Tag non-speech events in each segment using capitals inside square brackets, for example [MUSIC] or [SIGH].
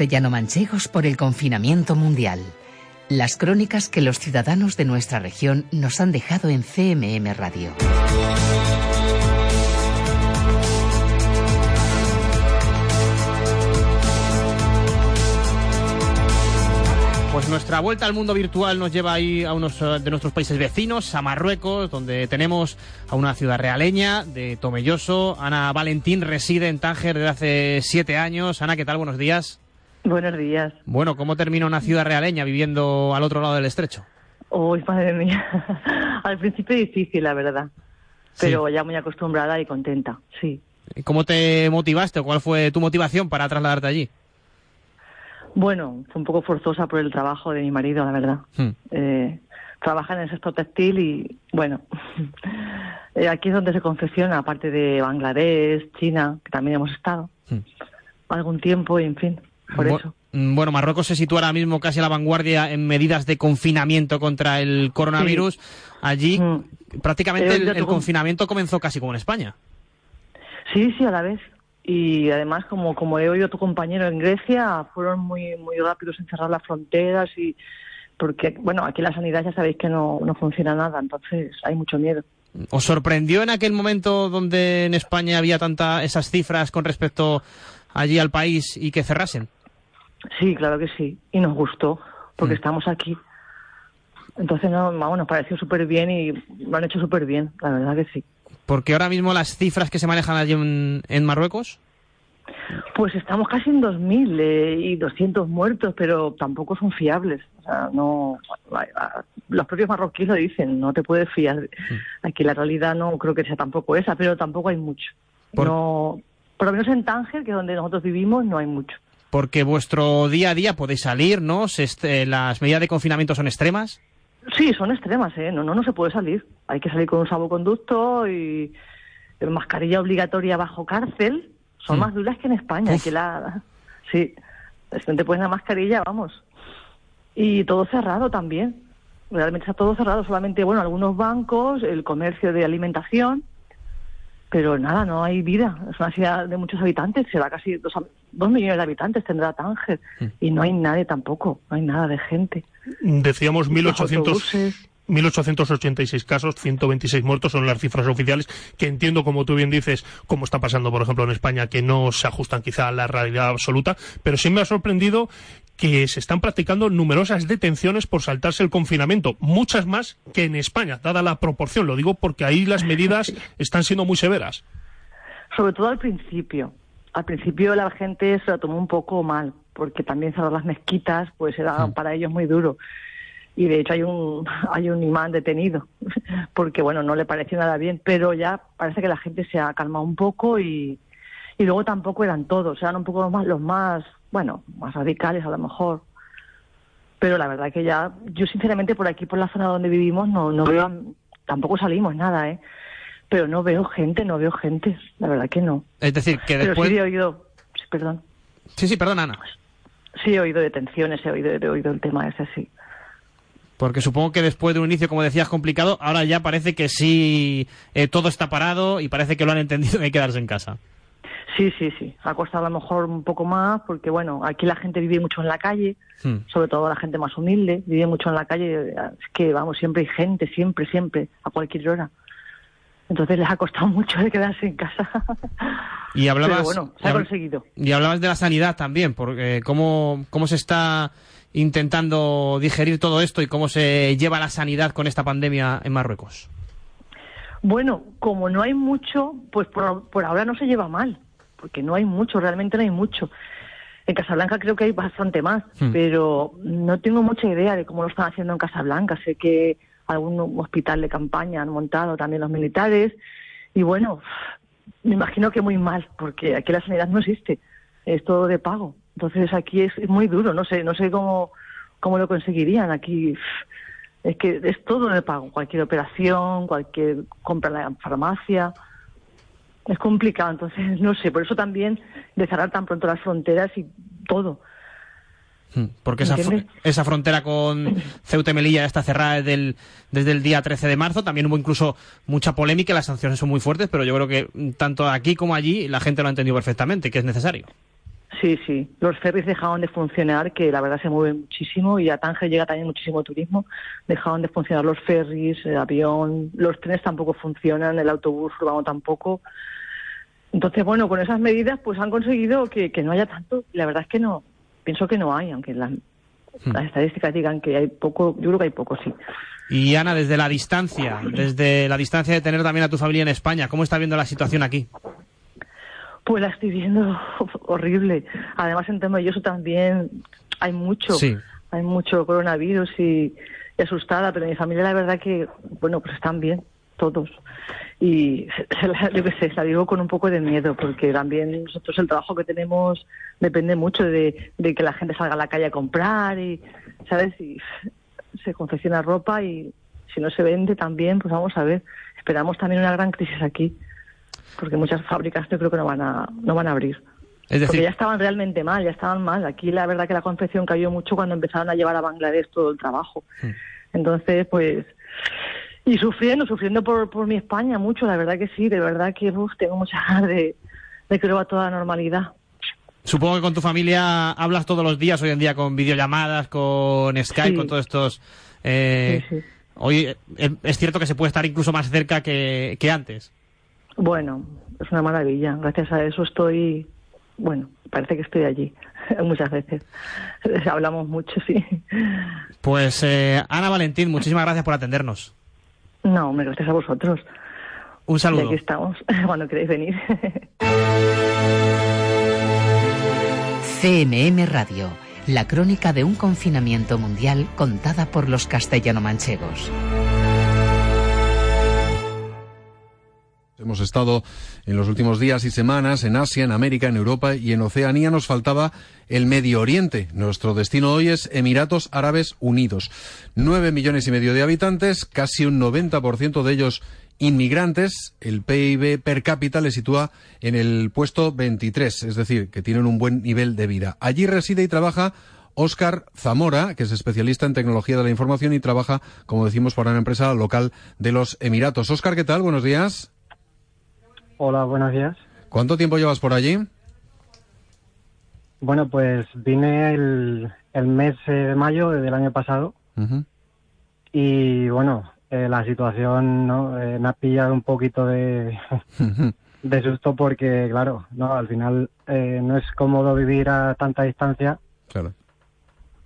castellano-manchegos por el confinamiento mundial. Las crónicas que los ciudadanos de nuestra región nos han dejado en CMM Radio. Pues nuestra vuelta al mundo virtual nos lleva ahí a unos eh, de nuestros países vecinos, a Marruecos, donde tenemos a una ciudad realeña de Tomelloso. Ana Valentín reside en Tánger desde hace siete años. Ana, ¿qué tal? Buenos días. Buenos días. Bueno, ¿cómo termina una ciudad realeña viviendo al otro lado del estrecho? Uy, madre mía. [LAUGHS] al principio difícil, la verdad. Pero ya muy acostumbrada y contenta, sí. ¿Cómo te motivaste o cuál fue tu motivación para trasladarte allí? Bueno, fue un poco forzosa por el trabajo de mi marido, la verdad. Hmm. Eh, trabaja en el sector textil y, bueno, [LAUGHS] eh, aquí es donde se confecciona, aparte de Bangladesh, China, que también hemos estado, Hmm. algún tiempo y, en fin, por Bu- eso. Bueno, Marruecos se sitúa ahora mismo casi a la vanguardia en medidas de confinamiento contra el coronavirus. Allí Mm. prácticamente He el, confinamiento comenzó casi como en España. Sí, sí, a la vez. Y además, como, como he oído a tu compañero en Grecia, fueron muy, muy rápidos en cerrar las fronteras y porque, bueno, aquí la sanidad ya sabéis que no, no funciona nada, entonces hay mucho miedo. ¿Os sorprendió en aquel momento donde en España había tanta esas cifras con respecto allí al país y que cerrasen? Sí, claro que sí. Y nos gustó, porque Mm. estamos aquí. Entonces, no, vamos, nos pareció súper bien y lo han hecho súper bien, la verdad que sí. Porque ahora mismo las cifras que se manejan allí en, en Marruecos, Pues estamos casi en 2.000 eh, y 200 muertos, pero tampoco son fiables. O sea, no, los propios marroquíes lo dicen, no te puedes fiar. Aquí la realidad no creo que sea tampoco esa, pero tampoco hay mucho. Por- No, por lo menos en Tánger, que es donde nosotros vivimos, no hay mucho. Porque vuestro día a día podéis salir, ¿no? Se est- eh, las medidas de confinamiento son extremas. Sí, son extremas, ¿eh? No, no, no se puede salir. Hay que salir con un salvoconducto y mascarilla obligatoria bajo cárcel. Son Mm. más duras que en España. Uf. Que la... Sí, te pones la mascarilla, vamos. Y todo cerrado también. Realmente está todo cerrado. Solamente, bueno, algunos bancos, el comercio de alimentación. Pero nada, no hay vida. Es una ciudad de muchos habitantes. Será casi dos, dos millones de habitantes tendrá Tánger. Mm. Y no hay nadie tampoco. No hay nada de gente. Decíamos Los 1800, autobuses. 1886 casos, 126 muertos son las cifras oficiales, que entiendo, como tú bien dices, como está pasando, por ejemplo, en España, que no se ajustan quizá a la realidad absoluta, pero sí me ha sorprendido que se están practicando numerosas detenciones por saltarse el confinamiento, muchas más que en España, dada la proporción. Lo digo porque ahí las medidas están siendo muy severas. Sobre todo al principio. Al principio la gente se lo tomó un poco mal, porque también cerrar las mezquitas pues era Mm. para ellos muy duro. Y de hecho hay un, [LAUGHS] hay un imán detenido, [LAUGHS] porque bueno, no le pareció nada bien, pero ya parece que la gente se ha calmado un poco y, y luego tampoco eran todos, eran un poco los más, los más, bueno, más radicales a lo mejor. Pero la verdad que ya, yo sinceramente por aquí, por la zona donde vivimos, no, no veo, tampoco salimos nada, ¿eh? Pero no veo gente, no veo gente, la verdad que no. Es decir, que Pero después... sí he oído, sí, perdón, Sí, sí, perdón, Ana. sí he oído detenciones, he oído, he oído el tema ese, sí. Porque supongo que después de un inicio, como decías, complicado, ahora ya parece que sí, eh, todo está parado y parece que lo han entendido y hay que quedarse en casa. Sí, sí, sí. Ha costado a lo mejor un poco más porque, bueno, aquí la gente vive mucho en la calle, Hmm. sobre todo la gente más humilde, vive mucho en la calle. Es que, vamos, siempre hay gente, siempre, siempre, a cualquier hora. Entonces les ha costado [LAUGHS] mucho de quedarse en casa. Y hablabas, Pero bueno, se y ha habl- conseguido. y hablabas de la sanidad también, porque cómo, cómo se está intentando digerir todo esto y cómo se lleva la sanidad con esta pandemia en Marruecos. Bueno, como no hay mucho, pues por, por ahora no se lleva mal, porque no hay mucho, realmente no hay mucho. En Casablanca creo que hay bastante más, Hmm. pero no tengo mucha idea de cómo lo están haciendo en Casablanca. Sé que algún hospital de campaña han montado también los militares y bueno, me imagino que muy mal, porque aquí la sanidad no existe, es todo de pago. Entonces aquí es, muy duro, no sé, no sé cómo, cómo lo conseguirían aquí. Es que es todo de pago, cualquier operación, cualquier compra en la farmacia. Es complicado, entonces [LAUGHS] no sé, por eso también de cerrar tan pronto las fronteras y todo. Hmm, Porque esa, esa frontera con Ceuta y Melilla está cerrada desde el, desde el día 13 de marzo. También hubo incluso mucha polémica, las sanciones son muy fuertes, pero yo creo que tanto aquí como allí la gente lo ha entendido perfectamente, que es necesario. Sí, sí. Los ferries dejaron de funcionar, que la verdad se mueven muchísimo, y a Tánger llega también muchísimo turismo. Dejaron de funcionar los ferries, el avión, los trenes tampoco funcionan, el autobús urbano tampoco. Entonces, bueno, con esas medidas pues han conseguido que, no haya tanto. La verdad es que no, pienso que no hay, aunque las, hmm. las estadísticas digan que hay poco, yo creo que hay poco, sí. Y Ana, desde la distancia, desde la distancia de tener también a tu familia en España, ¿cómo está viendo la situación aquí? Pues la estoy viendo [LAUGHS] horrible. Además, en Tomelloso también hay mucho, hay mucho coronavirus y, asustada, pero mi familia la verdad que, bueno, pues están bien, todos. Y yo qué sé, la digo con un poco de miedo, porque también nosotros el trabajo que tenemos depende mucho de, de que la gente salga a la calle a comprar y, ¿sabes? Y se confecciona ropa y si no se vende también, pues vamos a ver. Esperamos también una gran crisis aquí porque muchas fábricas yo creo que no van a, no van a abrir. Es decir... Porque ya estaban realmente mal, ya estaban mal. Aquí la verdad que la confección cayó mucho cuando empezaron a llevar a Bangladesh todo el trabajo. Hmm. Entonces, pues... Y sufriendo, sufriendo por, por mi España mucho, la verdad que sí, de verdad que tengo muchas [LAUGHS] ganas de, de que a toda normalidad. Supongo que con tu familia hablas todos los días hoy en día con videollamadas, con Skype, con todos estos... Eh, sí, Hoy eh, es cierto que se puede estar incluso más cerca que, que antes. Bueno, es una maravilla. Gracias a eso estoy, bueno, parece que estoy allí [LAUGHS] muchas veces. [LAUGHS] Hablamos mucho, sí. Pues eh, Ana Valentín, muchísimas gracias por atendernos. No, me gracias a vosotros. Un saludo. Y aquí estamos, [LAUGHS] cuando queréis venir. CMM Radio, la crónica de un confinamiento mundial contada por los castellano-manchegos. Hemos estado en los últimos días y semanas en Asia, en América, en Europa y en Oceanía. Nos faltaba el Medio Oriente. Nuestro destino hoy es Emiratos Árabes Unidos. Nueve millones y medio de habitantes, casi un 90% de ellos inmigrantes. El PIB per cápita le sitúa en el puesto 23, es decir, que tienen un buen nivel de vida. Allí reside y trabaja Óscar Zamora, que es especialista en tecnología de la información y trabaja, como decimos, para una empresa local de los Emiratos. Óscar, ¿qué tal? Buenos días. Hola, buenos días. ¿Cuánto tiempo llevas por allí? Bueno, pues vine el, mes de mayo del año pasado y bueno, eh, la situación ¿no? Eh, me ha pillado un poquito de, de susto porque, claro, no al final eh, no es cómodo vivir a tanta distancia. Claro.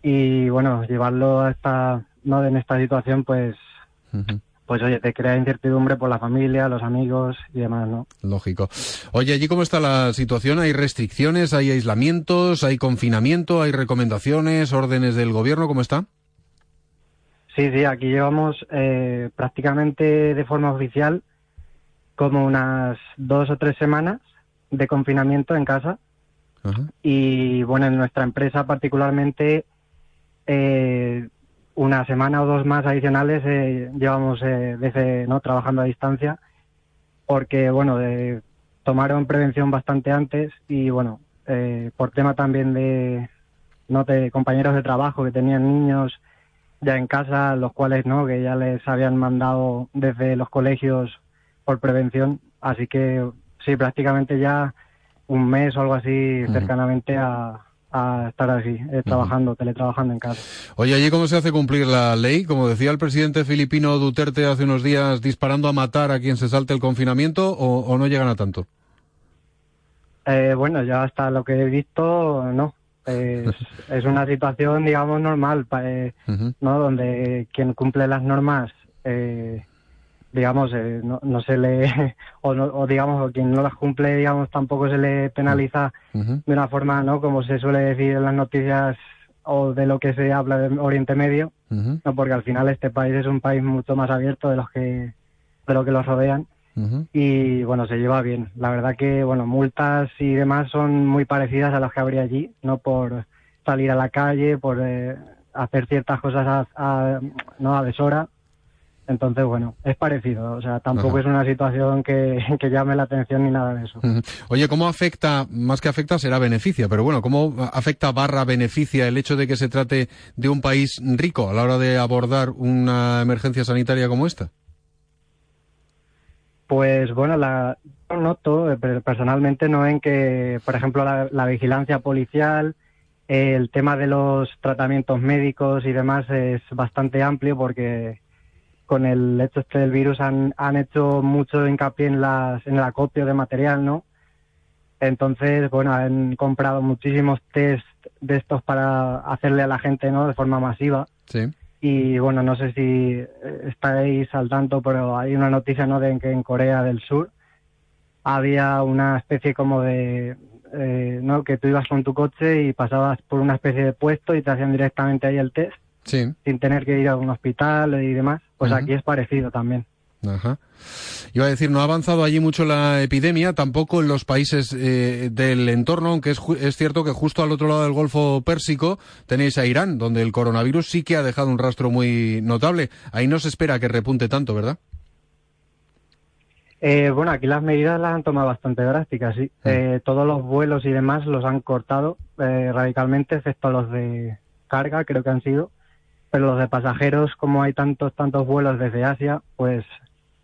Y bueno, llevarlo a esta, ¿no? en esta situación, pues pues oye, te crea incertidumbre por la familia, los amigos y demás, ¿no? Lógico. Oye, ¿allí cómo está la situación? ¿Hay restricciones, hay aislamientos, hay confinamiento, hay recomendaciones, órdenes del gobierno? ¿Cómo está? Sí, sí, aquí llevamos eh, prácticamente de forma oficial como unas dos o tres semanas de confinamiento en casa. Y bueno, en nuestra empresa particularmente eh, una semana o dos más adicionales eh, llevamos eh, desde no trabajando a distancia porque bueno tomaron prevención bastante antes y bueno eh, por tema también de no de compañeros de trabajo que tenían niños ya en casa los cuales no que ya les habían mandado desde los colegios por prevención. Así que sí prácticamente ya un mes o algo así cercanamente a a estar así, eh, trabajando, teletrabajando en casa. Oye, ¿allí cómo se hace cumplir la ley? Como decía el presidente filipino Duterte hace unos días, disparando a matar a quien se salte el confinamiento, ¿o, no llegan a tanto? Eh, bueno, ya hasta lo que he visto, no. Es, [LAUGHS] una situación, digamos, normal, eh, ¿no? Donde quien cumple las normas eh, digamos, eh, no, no, se le, [LAUGHS] o, o, digamos, quien no las cumple, digamos, tampoco se le penaliza de una forma, ¿no? Como se suele decir en las noticias o de lo que se habla de Oriente Medio, ¿no? Porque al final este país es un país mucho más abierto de los que, de lo que los rodean. Y bueno, se lleva bien. La verdad que, bueno, multas y demás son muy parecidas a las que habría allí, no por salir a la calle, por eh, hacer ciertas cosas a, a, no a deshora, entonces, bueno, es parecido. O sea, tampoco es una situación [LAUGHS] que, llame la atención ni nada de eso. Oye, ¿cómo afecta, más que afecta, será beneficia, pero bueno, ¿cómo afecta barra beneficia el hecho de que se trate de un país rico a la hora de abordar una emergencia sanitaria como esta? Pues bueno, la, noto eh, personalmente no en que, por ejemplo, la, vigilancia policial, el tema de los tratamientos médicos y demás es bastante amplio porque con el hecho este del virus han, han hecho mucho hincapié en, las, en el acopio de material, ¿no? Entonces, bueno, han comprado muchísimos test de estos para hacerle a la gente, ¿no? De forma masiva. Sí. Y bueno, no sé si eh, estáis al tanto, pero hay una noticia, ¿no? De que en Corea del Sur había una especie como de, eh, ¿no? Que tú ibas con tu coche y pasabas por una especie de puesto y te hacían directamente ahí el test. Sí. Sin tener que ir a un hospital y demás. Pues aquí es parecido también. Ajá. Iba a decir, no ha avanzado allí mucho la epidemia, tampoco en los países eh, del entorno, aunque es, es, cierto que justo al otro lado del Golfo Pérsico tenéis a Irán, donde el coronavirus sí que ha dejado un rastro muy notable. Ahí no se espera que repunte tanto, ¿verdad? Eh, bueno, aquí las medidas las han tomado bastante drásticas, sí. Mm. Eh, todos los vuelos y demás los han cortado radicalmente, excepto los de carga, creo que han sido. Pero los de pasajeros, como hay tantos, tantos vuelos desde Asia, pues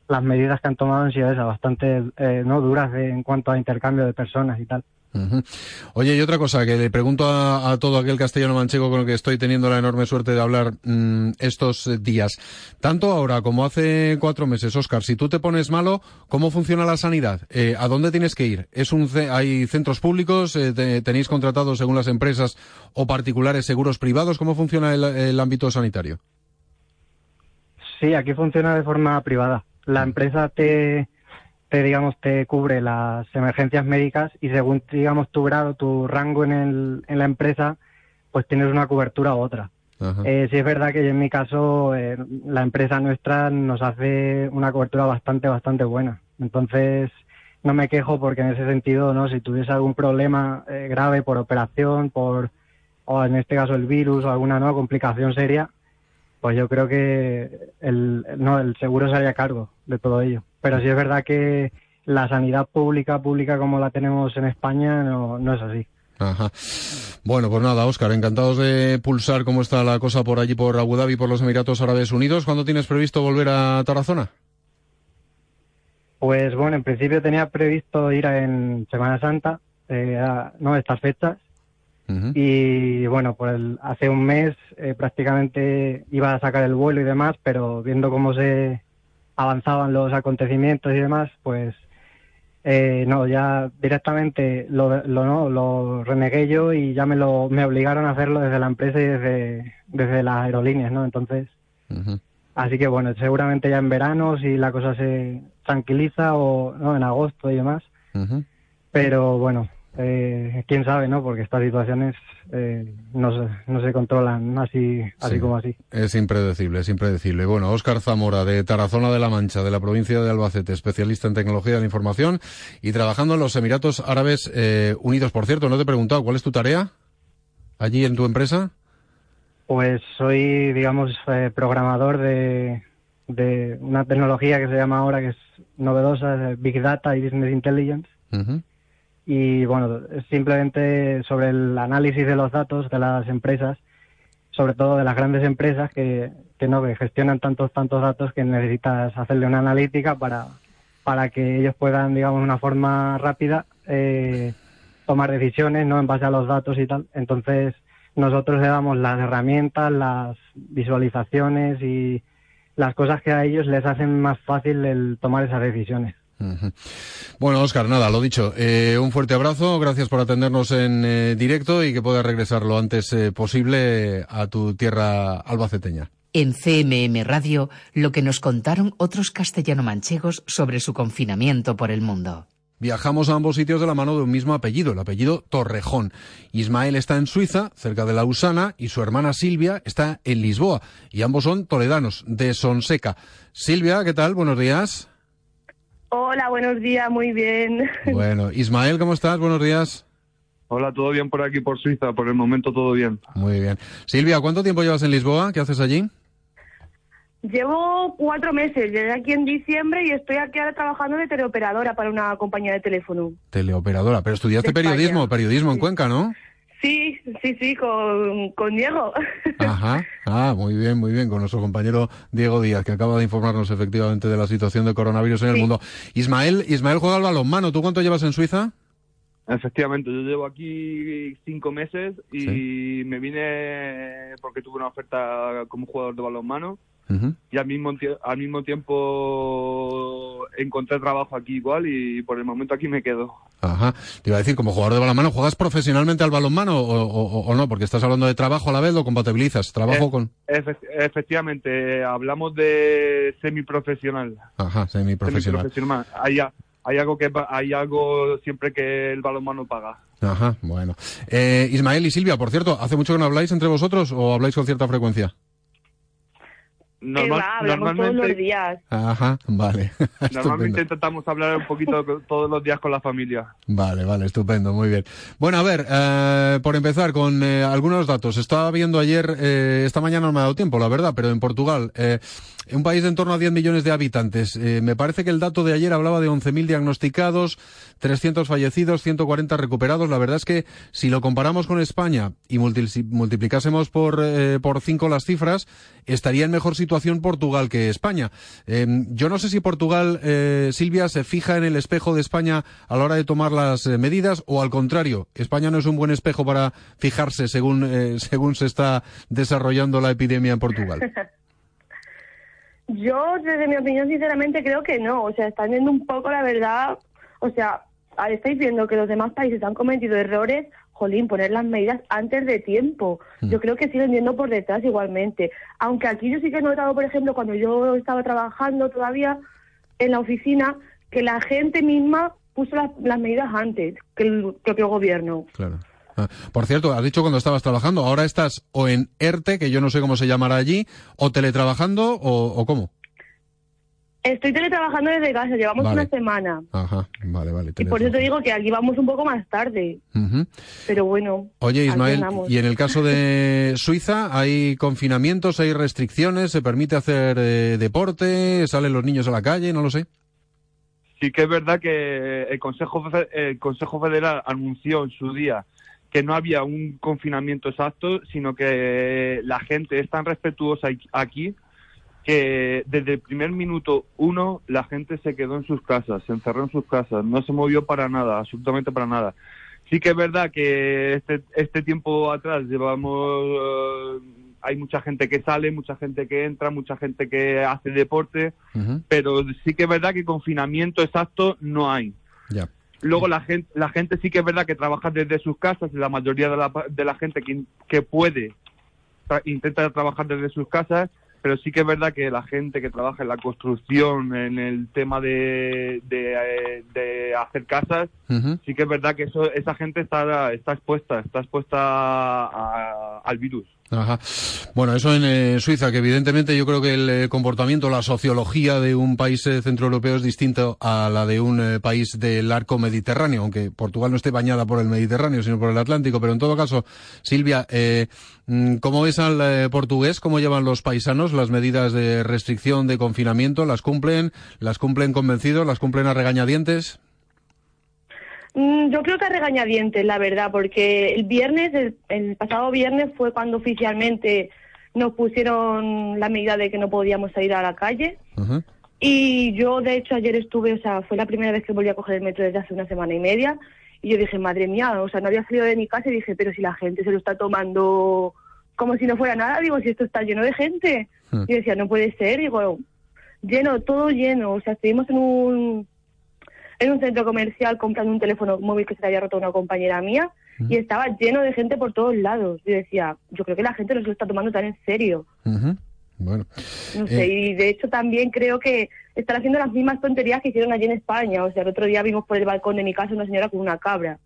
las medidas que han tomado han sido esas, bastante eh, no duras en cuanto a intercambio de personas y tal. Oye, y otra cosa que le pregunto a, todo aquel castellano manchego con el que estoy teniendo la enorme suerte de hablar mm, estos eh, días. Tanto ahora como hace cuatro meses, Oscar, si tú te pones malo, ¿cómo funciona la sanidad? Eh, ¿A dónde tienes que ir? ¿Es un ¿Hay centros públicos? ¿Tenéis contratados según las empresas o particulares seguros privados? ¿Cómo funciona el ámbito sanitario? Sí, aquí funciona de forma privada la empresa te, te, digamos, te cubre las emergencias médicas y según, digamos, tu grado, tu rango en, el, en la empresa, pues tienes una cobertura u otra. Eh, sí es verdad que en mi caso eh, la empresa nuestra nos hace una cobertura bastante, bastante buena. Entonces no me quejo porque en ese sentido, no, si tuviese algún problema eh, grave por operación, por o en este caso el virus o alguna nueva complicación seria, pues yo creo que el, no, el seguro se haría cargo de todo ello. Pero sí es verdad que la sanidad pública, pública como la tenemos en España, no, no es así. Ajá. Bueno, pues nada, Óscar, encantados de pulsar cómo está la cosa por allí, por Abu Dhabi, por los Emiratos Árabes Unidos. ¿Cuándo tienes previsto volver a Tarazona? Pues bueno, en principio tenía previsto ir en Semana Santa, eh, no estas fechas, y bueno, pues hace un mes eh, prácticamente iba a sacar el vuelo y demás, pero viendo cómo se avanzaban los acontecimientos y demás, pues eh, no, ya directamente lo, lo, no, lo renegué yo y ya me lo me obligaron a hacerlo desde la empresa y desde, desde las aerolíneas, ¿no? Entonces, así que bueno, seguramente ya en verano, si la cosa se tranquiliza o no, en agosto y demás. Pero bueno, eh, quién sabe, ¿no? Porque estas situaciones eh, no, se, no se controlan así, así como así. Es impredecible, es impredecible. Bueno, Óscar Zamora, de Tarazona de la Mancha, de la provincia de Albacete, especialista en tecnología de la información y trabajando en los Emiratos Árabes eh, Unidos. Por cierto, no te he preguntado, ¿cuál es tu tarea allí en tu empresa? Pues soy, digamos, eh, programador de, de una tecnología que se llama ahora, que es novedosa, Big Data y Business Intelligence y bueno, simplemente sobre el análisis de los datos de las empresas, sobre todo de las grandes empresas que, que no que gestionan tantos tantos datos que necesitas hacerle una analítica para, para que ellos puedan, digamos, de una forma rápida eh, tomar decisiones, no en base a los datos y tal. Entonces nosotros le damos las herramientas, las visualizaciones y las cosas que a ellos les hacen más fácil el tomar esas decisiones. Bueno, Oscar, nada, lo dicho. Eh, un fuerte abrazo, gracias por atendernos en eh, directo y que puedas regresar lo antes eh, posible a tu tierra albaceteña. En CMM Radio, lo que nos contaron otros castellano-manchegos sobre su confinamiento por el mundo. Viajamos a ambos sitios de la mano de un mismo apellido, el apellido Torrejón. Ismael está en Suiza, cerca de Lausana, y su hermana Silvia está en Lisboa. Y ambos son toledanos, de Sonseca. Silvia, ¿qué tal? Buenos días. Hola, buenos días, muy bien. [LAUGHS] Bueno, Ismael, ¿cómo estás? Buenos días. Hola, todo bien por aquí, por Suiza, por el momento todo bien. Muy bien. Silvia, ¿cuánto tiempo llevas en Lisboa? ¿Qué haces allí? Llevo cuatro meses, llegué aquí en diciembre y estoy aquí ahora trabajando de teleoperadora para una compañía de teléfono. Teleoperadora, pero estudiaste periodismo, periodismo en Cuenca, ¿no? Sí, sí, sí, con, con Diego. [LAUGHS] Ajá, ah, muy bien, muy bien, con nuestro compañero Diego Díaz, que acaba de informarnos efectivamente de la situación de coronavirus en el mundo. Ismael, Ismael juega al balonmano, ¿tú cuánto llevas en Suiza? Efectivamente, yo llevo aquí cinco meses y me vine porque tuve una oferta como jugador de balonmano y al mismo, al mismo tiempo encontré trabajo aquí igual y por el momento aquí me quedo. Ajá, te iba a decir, como jugador de balonmano, ¿juegas profesionalmente al balonmano o, no? Porque estás hablando de trabajo a la vez, ¿lo compatibilizas? ¿Trabajo eh, con...? efectivamente, hablamos de semiprofesional. Ajá, semiprofesional. semiprofesional. Hay, hay algo que hay algo siempre que el balonmano paga. Ajá, bueno. Eh, Ismael y Silvia, por cierto, ¿hace mucho que no habláis entre vosotros o habláis con cierta frecuencia? Normal, hablamos todos los días. Ajá, vale. [LAUGHS] Normalmente intentamos hablar un poquito [LAUGHS] todos los días con la familia. Vale, vale, estupendo, muy bien. Bueno, a ver, eh, por empezar con eh, algunos datos. Estaba viendo ayer, eh, esta mañana no me ha dado tiempo, la verdad, pero en Portugal, un país de en torno a 10 millones de habitantes, me parece que el dato de ayer hablaba de 11.000 diagnosticados, 300 fallecidos, 140 recuperados. La verdad es que si lo comparamos con España y multiplicásemos por, por 5 las cifras, estaría en mejor situación Portugal que España. Em, yo no sé si Portugal, eh, Silvia, se fija en el espejo de España a la hora de tomar las eh, medidas o al contrario, España no es un buen espejo para fijarse según, eh, [LAUGHS] según se está desarrollando la epidemia en Portugal. [LAUGHS] Yo, desde mi opinión, sinceramente creo que no. O sea, están viendo un poco la verdad. O sea, estáis viendo que los demás países han cometido errores jolín, poner las medidas antes de tiempo. Yo mm. creo que siguen yendo por detrás igualmente. Aunque aquí yo sí que he notado, por ejemplo, cuando yo estaba trabajando todavía en la oficina, que la gente misma puso las, medidas antes que el propio gobierno. Claro. Ah, por cierto, has dicho cuando estabas trabajando, ahora estás o en ERTE, que yo no sé cómo se llamará allí, o teletrabajando, o cómo. Estoy teletrabajando desde casa, llevamos una semana. Ajá, vale, vale. Y por eso te digo que aquí vamos un poco más tarde. Pero bueno. Oye, Ismael, ¿y en el caso de [LAUGHS] Suiza hay confinamientos, hay restricciones, se permite hacer eh, deporte, salen los niños a la calle, no lo sé? Sí que es verdad que el Consejo, el Consejo Federal anunció en su día que no había un confinamiento exacto, sino que la gente es tan respetuosa aquí que desde el primer minuto uno la gente se quedó en sus casas, se encerró en sus casas, no se movió para nada, absolutamente para nada. Sí que es verdad que este, este tiempo atrás llevamos, eh, hay mucha gente que sale, mucha gente que entra, mucha gente que hace deporte, pero sí que es verdad que confinamiento exacto no hay. Luego la gente, la gente sí que es verdad que trabaja desde sus casas, la mayoría de la, de la gente que, que puede intenta trabajar desde sus casas pero sí que es verdad que la gente que trabaja en la construcción, en el tema de, de, eh, hacer casas, sí que es verdad que eso, esa gente está, está expuesta, está expuesta al virus. Ajá. Bueno, eso en eh, Suiza, que evidentemente yo creo que el eh, comportamiento, la sociología de un país eh, centroeuropeo es distinto a la de un país del arco mediterráneo, aunque Portugal no esté bañada por el Mediterráneo, sino por el Atlántico. Pero en todo caso, Silvia, mm, ¿cómo ves al portugués? ¿Cómo llevan los paisanos las medidas de restricción, de confinamiento? ¿Las cumplen? ¿Las cumplen convencidos? ¿Las cumplen a regañadientes? Mm, yo creo que a regañadientes, la verdad, porque el viernes, el, pasado viernes fue cuando oficialmente nos pusieron la medida de que no podíamos salir a la calle. Y yo, de hecho, ayer estuve, o sea, fue la primera vez que volví a coger el metro desde hace una semana y media. Y yo dije, madre mía, o sea, no había salido de mi casa y dije, pero si la gente se lo está tomando como si no fuera nada, digo, si esto está lleno de gente. Y decía, no puede ser, digo, lleno, todo lleno. O sea, estuvimos en un en un centro comercial comprando un teléfono móvil que se le había roto a una compañera mía y estaba lleno de gente por todos lados. Yo decía, yo creo que la gente no se lo está tomando tan en serio. Bueno. No sé, eh, y de hecho también creo que están haciendo las mismas tonterías que hicieron allí en España. O sea, el otro día vimos por el balcón de mi casa una señora con una cabra.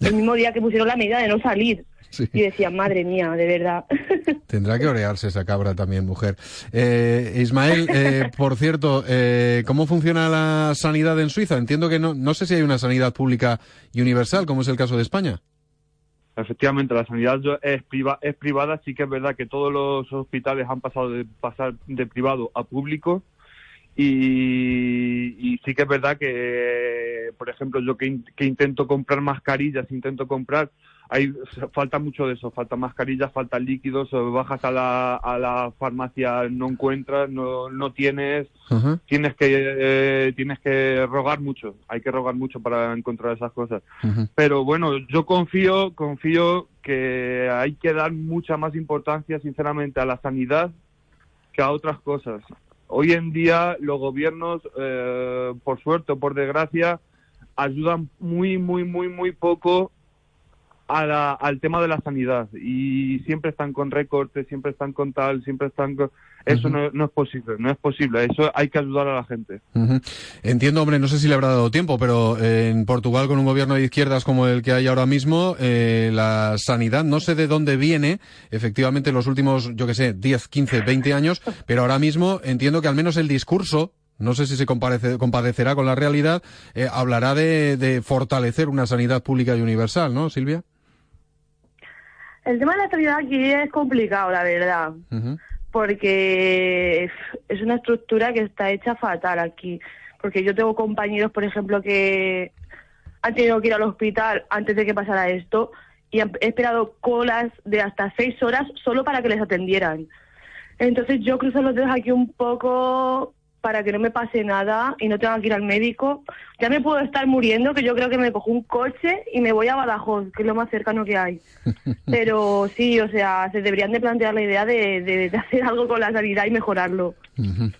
El mismo día que pusieron la medida de no salir. Y decía, madre mía, de verdad. [LAUGHS] Tendrá que orearse esa cabra también, mujer. Eh, Ismael, eh, [LAUGHS] por cierto, eh, ¿cómo funciona la sanidad en Suiza? Entiendo que no, no sé si hay una sanidad pública y universal, como es el caso de España. Efectivamente, la sanidad es, es privada. Sí que es verdad que todos los hospitales han pasado de pasar de privado a público. Y, sí que es verdad que, por ejemplo, yo que, que intento comprar mascarillas, intento comprar, hay falta mucho de eso, falta mascarillas, falta líquidos, bajas a la, a la farmacia, no encuentras, no, no tienes, tienes que eh, tienes que rogar mucho, hay que rogar mucho para encontrar esas cosas. Pero bueno, yo confío, confío que hay que dar mucha más importancia, sinceramente, a la sanidad que a otras cosas. Hoy en día los gobiernos, eh, por suerte o por desgracia, ayudan muy, muy, muy, muy poco al tema de la sanidad. Y siempre están con recortes, siempre están con tal, siempre están con... Eso no, es posible, no es posible. Eso hay que ayudar a la gente. Entiendo, hombre, no sé si le habrá dado tiempo, pero en Portugal con un gobierno de izquierdas como el que hay ahora mismo, eh, la sanidad no sé de dónde viene, efectivamente, en los últimos, yo que sé, 10, 15, 20 años, pero ahora mismo entiendo que al menos el discurso no sé si se compadecerá con la realidad, eh, hablará de, de, fortalecer una sanidad pública y universal, ¿no, Silvia? El tema de la sanidad aquí es complicado, la verdad, porque es una estructura que está hecha fatal aquí. Porque yo tengo compañeros, por ejemplo, que han tenido que ir al hospital antes de que pasara esto y han esperado colas de hasta seis horas solo para que les atendieran. Entonces yo cruzo los dedos aquí un poco para que no me pase nada y no tenga que ir al médico. Ya me puedo estar muriendo, que yo creo que me cojo un coche y me voy a Badajoz, que es lo más cercano que hay. [LAUGHS] Pero sí, o sea, se deberían de plantear la idea de, hacer algo con la sanidad y mejorarlo.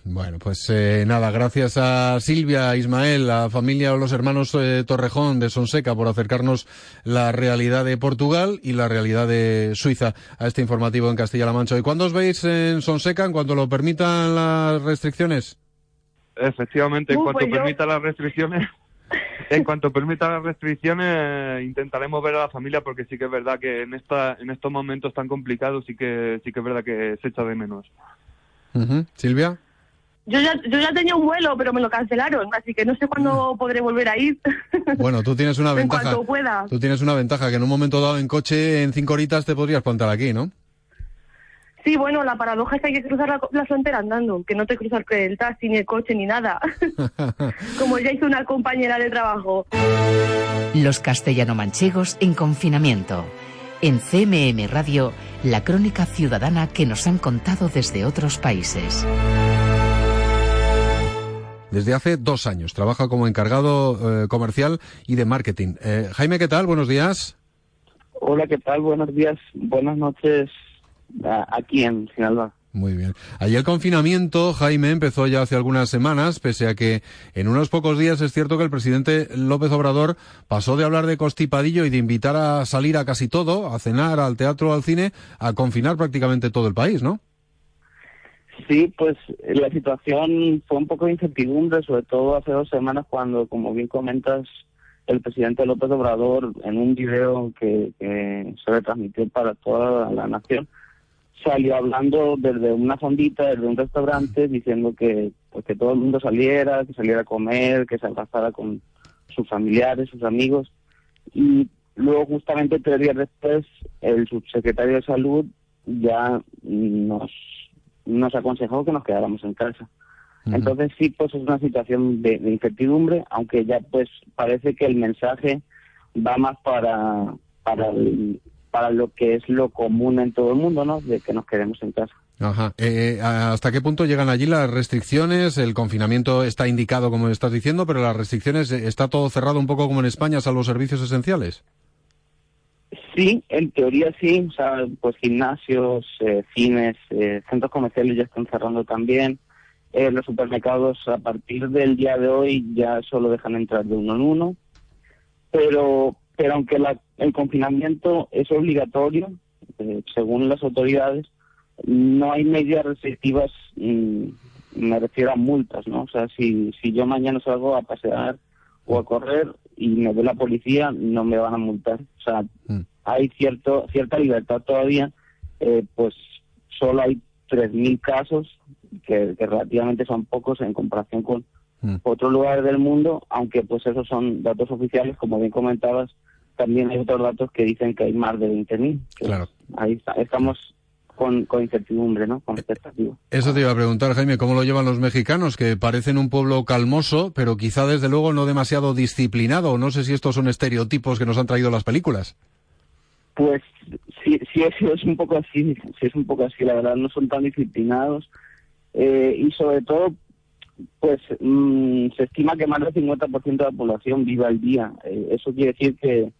Bueno, pues eh, nada, gracias a Silvia, Ismael, la familia o los hermanos eh, Torrejón de Sonseca por acercarnos la realidad de Portugal y la realidad de Suiza a este informativo en Castilla-La Mancha. ¿Y cuándo os veis en Sonseca, en cuanto lo permitan las restricciones? Efectivamente, en uh, cuanto pues permita las restricciones, [LAUGHS] en cuanto permita las restricciones, intentaremos ver a la familia porque sí que es verdad que en esta, en estos momentos tan complicados sí que sí que es verdad que se echa de menos. Silvia. Yo ya, yo ya tenía un vuelo, pero me lo cancelaron, así que no sé cuándo podré volver a ir. [LAUGHS] Bueno, tú tienes una ventaja. En cuanto pueda. Tú tienes una ventaja que en un momento dado en coche, en cinco horitas te podrías plantar aquí, ¿no? Sí, bueno, la paradoja es que hay que cruzar la, frontera andando, que no te cruzas el taxi, ni el coche, ni nada. [LAUGHS] Como ya hizo una compañera de trabajo. Los castellano-manchegos en confinamiento. En CMM Radio, la crónica ciudadana que nos han contado desde otros países. Desde hace dos años trabaja como encargado eh, comercial y de marketing. Eh, Jaime, ¿qué tal? Buenos días. Hola, ¿qué tal? Buenos días. Buenas noches aquí en Sinaloa. Muy bien. Allí el confinamiento, Jaime, empezó ya hace algunas semanas, pese a que en unos pocos días es cierto que el presidente López Obrador pasó de hablar de constipadillo y de invitar a salir a casi todo, a cenar, al teatro, al cine, a confinar prácticamente todo el país, ¿no? Sí, pues la situación fue un poco de incertidumbre, sobre todo hace dos semanas cuando, como bien comentas, el presidente López Obrador en un video que, que se retransmitió para toda la nación, salió hablando desde una fondita, desde un restaurante, diciendo que, pues, que todo el mundo saliera, que saliera a comer, que se abrazara con sus familiares, sus amigos. Y luego, justamente tres días después, el subsecretario de Salud ya nos, nos aconsejó que nos quedáramos en casa. Entonces sí, pues es una situación de, de, incertidumbre, aunque ya pues parece que el mensaje va más para, para el, para lo que es lo común en todo el mundo, ¿no? De que nos quedemos en casa. Ajá. Eh, ¿Hasta qué punto llegan allí las restricciones? El confinamiento está indicado, como estás diciendo, pero las restricciones, eh, ¿está todo cerrado un poco como en España, salvo servicios esenciales? Sí, en teoría sí. O sea, pues gimnasios, eh, cines, centros comerciales ya están cerrando también. los supermercados a partir del día de hoy ya solo dejan entrar de uno en uno. Pero pero aunque el confinamiento es obligatorio, eh, según las autoridades, no hay medidas restrictivas, mm, me refiero a multas, ¿no? O sea, si, si yo mañana salgo a pasear o a correr y me ve la policía, no me van a multar. O sea, mm. hay cierto cierta libertad todavía, eh, pues solo hay 3.000 casos, que, relativamente son pocos en comparación con mm. otros lugares del mundo, aunque pues esos son datos oficiales, como bien comentabas, también hay otros datos que dicen que hay más de 20.000. Claro. Ahí estamos con, con, incertidumbre, ¿no? Con expectativa. Eso te iba a preguntar, Jaime, ¿cómo lo llevan los mexicanos? Que parecen un pueblo calmoso, pero quizá desde luego no demasiado disciplinado. No sé si estos son estereotipos que nos han traído las películas. Pues sí, sí, es un poco así, sí es un poco así, la verdad, no son tan disciplinados eh, y sobre todo, pues mm, se estima que más del 50% de la población vive al día. Eh, eso quiere decir que,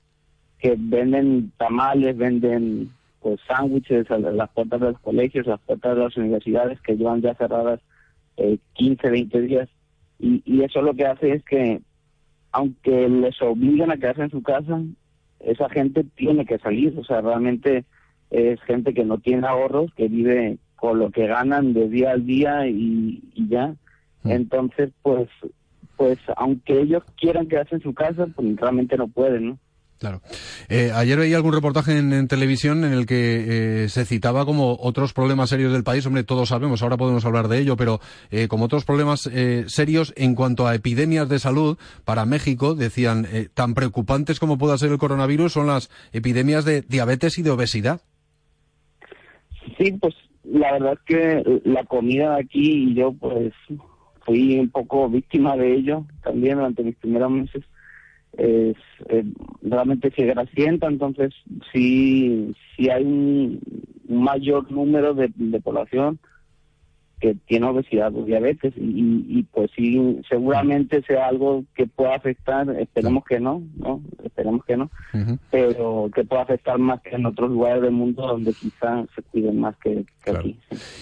que venden tamales, venden pues sándwiches a las puertas de los colegios, a las puertas de las universidades que llevan ya cerradas eh, 15, 20 días. Y, y eso lo que hace es que, aunque les obliguen a quedarse en su casa, esa gente tiene que salir, o sea, realmente es gente que no tiene ahorros, que vive con lo que ganan de día al día y, ya. Mm. Entonces, pues, pues aunque ellos quieran quedarse en su casa, pues realmente no pueden, ¿no? Claro. Eh, ayer veía algún reportaje en, televisión en el que eh, se citaba como otros problemas serios del país. Hombre, todos sabemos, ahora podemos hablar de ello, pero eh, como otros problemas serios en cuanto a epidemias de salud para México, decían, tan preocupantes como pueda ser el coronavirus son las epidemias de diabetes y de obesidad. Sí, pues la verdad es que la comida aquí y yo pues fui un poco víctima de ello también durante mis primeros meses es eh, realmente se grasienta, entonces sí, sí hay un, mayor número de, de población que tiene obesidad o diabetes y, pues sí seguramente sea algo que pueda afectar esperemos que no no esperemos que no pero que pueda afectar más que en otros lugares del mundo donde quizás se cuiden más que, aquí.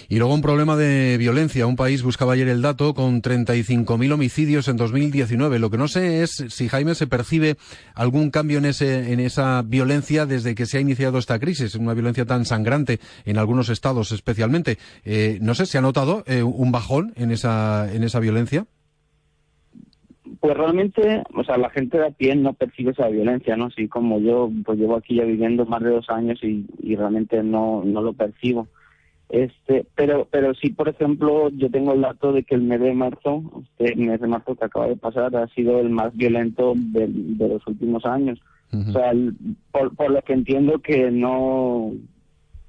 Y luego un problema de violencia. Un país buscaba ayer el dato con 35.000 homicidios en 2019 lo que no sé es si Jaime se percibe algún cambio en ese en esa violencia desde que se ha iniciado esta crisis una violencia tan sangrante en algunos estados especialmente. Eh, no sé si ha notado eh, un bajón en esa, en esa violencia? Pues realmente, o sea, la gente de a pie no percibe esa violencia, ¿no? Así como yo, pues llevo aquí ya viviendo más de dos años y, realmente no, no lo percibo. Este, pero, pero sí, por ejemplo, yo tengo el dato de que el mes de marzo, este mes de marzo que acaba de pasar, ha sido el más violento de, los últimos años. O sea, por, por lo que entiendo que no,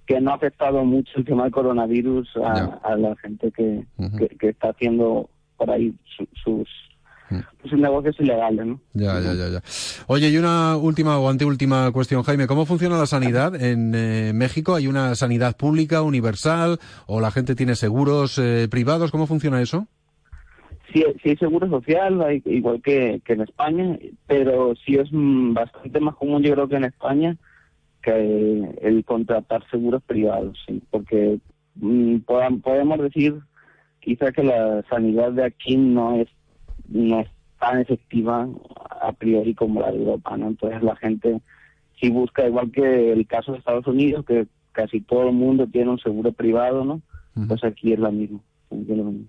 que no ha afectado mucho el tema del coronavirus a, la gente que, que, está haciendo por ahí sus mm. sus negocios ilegales, ¿no? Ya, ya, ya, ya. Oye, y una última o anteúltima cuestión, Jaime. ¿Cómo funciona la sanidad en eh, México? ¿Hay una sanidad pública, universal, o la gente tiene seguros eh, privados? ¿Cómo funciona eso? Sí, sí hay seguro social, igual que, que en España, pero sí es mm, bastante más común, yo creo que en España, el contratar seguros privados, ¿sí? porque mm, podemos decir quizá que la sanidad de aquí no es no es tan efectiva a priori como la de Europa, ¿no? Entonces la gente si busca igual que el caso de Estados Unidos, que casi todo el mundo tiene un seguro privado, ¿no? Pues aquí es la misma. Es lo mismo.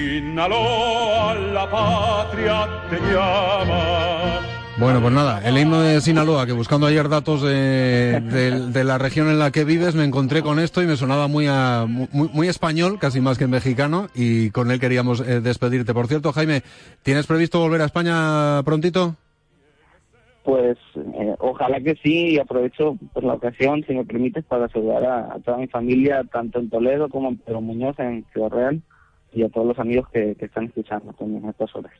Sinaloa, la patria te llama. Bueno, pues nada, el himno de Sinaloa, que buscando ayer datos de, la región en la que vives, me encontré con esto y me sonaba muy, muy, español, casi más que mexicano, y con él queríamos eh, despedirte. Por cierto, Jaime, ¿tienes previsto volver a España prontito? Pues eh, ojalá que sí, y aprovecho por la ocasión, si me permites, para saludar a, toda mi familia, tanto en Toledo como en Pedro Muñoz, en Ciudad Real y a todos los amigos que, están escuchando también a estas horas.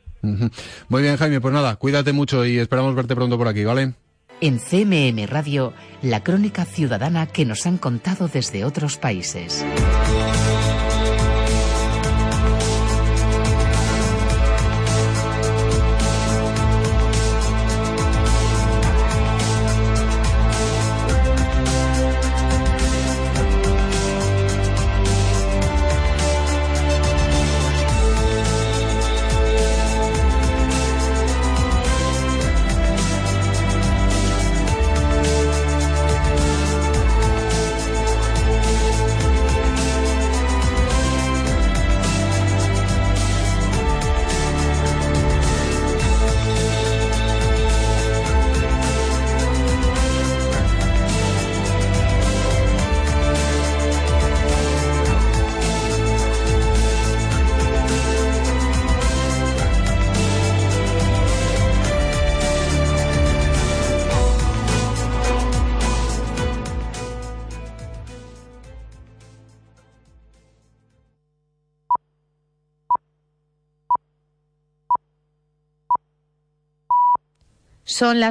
Muy bien, Jaime, pues nada, cuídate mucho y esperamos verte pronto por aquí, ¿vale? En CMM Radio, la crónica ciudadana que nos han contado desde otros países. Son las